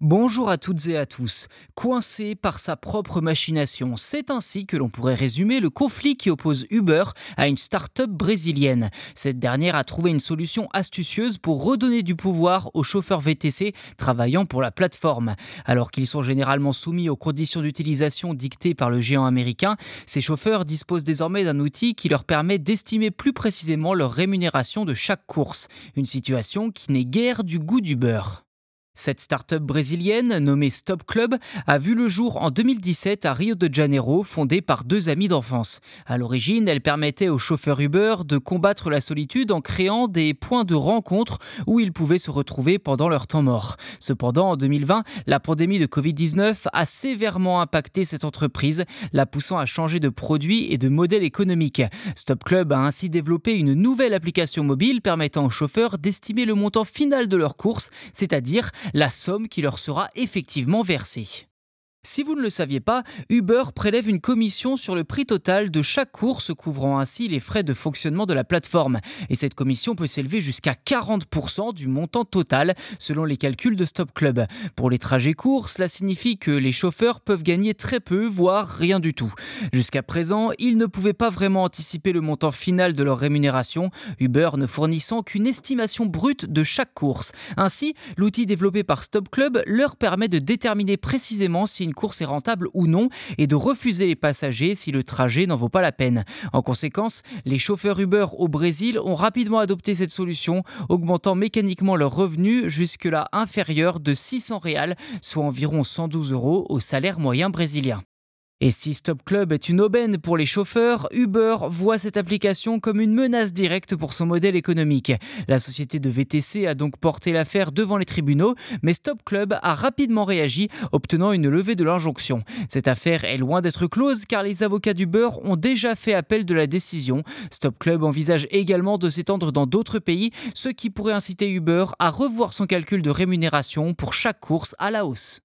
Bonjour à toutes et à tous. Coincé par sa propre machination, c'est ainsi que l'on pourrait résumer le conflit qui oppose Uber à une start-up brésilienne. Cette dernière a trouvé une solution astucieuse pour redonner du pouvoir aux chauffeurs VTC travaillant pour la plateforme. Alors qu'ils sont généralement soumis aux conditions d'utilisation dictées par le géant américain, ces chauffeurs disposent désormais d'un outil qui leur permet d'estimer plus précisément leur rémunération de chaque course. Une situation qui n'est guère du goût d'Uber. Cette start-up brésilienne, nommée Stop Club, a vu le jour en 2017 à Rio de Janeiro, fondée par deux amis d'enfance. À l'origine, elle permettait aux chauffeurs Uber de combattre la solitude en créant des points de rencontre où ils pouvaient se retrouver pendant leur temps mort. Cependant, en 2020, la pandémie de Covid-19 a sévèrement impacté cette entreprise, la poussant à changer de produit et de modèle économique. Stop Club a ainsi développé une nouvelle application mobile permettant aux chauffeurs d'estimer le montant final de leur course, c'est-à-dire la somme qui leur sera effectivement versée. Si vous ne le saviez pas, Uber prélève une commission sur le prix total de chaque course, couvrant ainsi les frais de fonctionnement de la plateforme. Et cette commission peut s'élever jusqu'à 40% du montant total, selon les calculs de Stop Club. Pour les trajets courts, cela signifie que les chauffeurs peuvent gagner très peu, voire rien du tout. Jusqu'à présent, ils ne pouvaient pas vraiment anticiper le montant final de leur rémunération, Uber ne fournissant qu'une estimation brute de chaque course. Ainsi, l'outil développé par Stop Club leur permet de déterminer précisément si une course est rentable ou non et de refuser les passagers si le trajet n'en vaut pas la peine. En conséquence, les chauffeurs Uber au Brésil ont rapidement adopté cette solution, augmentant mécaniquement leurs revenus jusque-là inférieurs de 600 réals, soit environ 112 euros au salaire moyen brésilien. Et si Stop Club est une aubaine pour les chauffeurs, Uber voit cette application comme une menace directe pour son modèle économique. La société de VTC a donc porté l'affaire devant les tribunaux, mais Stop Club a rapidement réagi, obtenant une levée de l'injonction. Cette affaire est loin d'être close car les avocats d'Uber ont déjà fait appel de la décision. Stop Club envisage également de s'étendre dans d'autres pays, ce qui pourrait inciter Uber à revoir son calcul de rémunération pour chaque course à la hausse.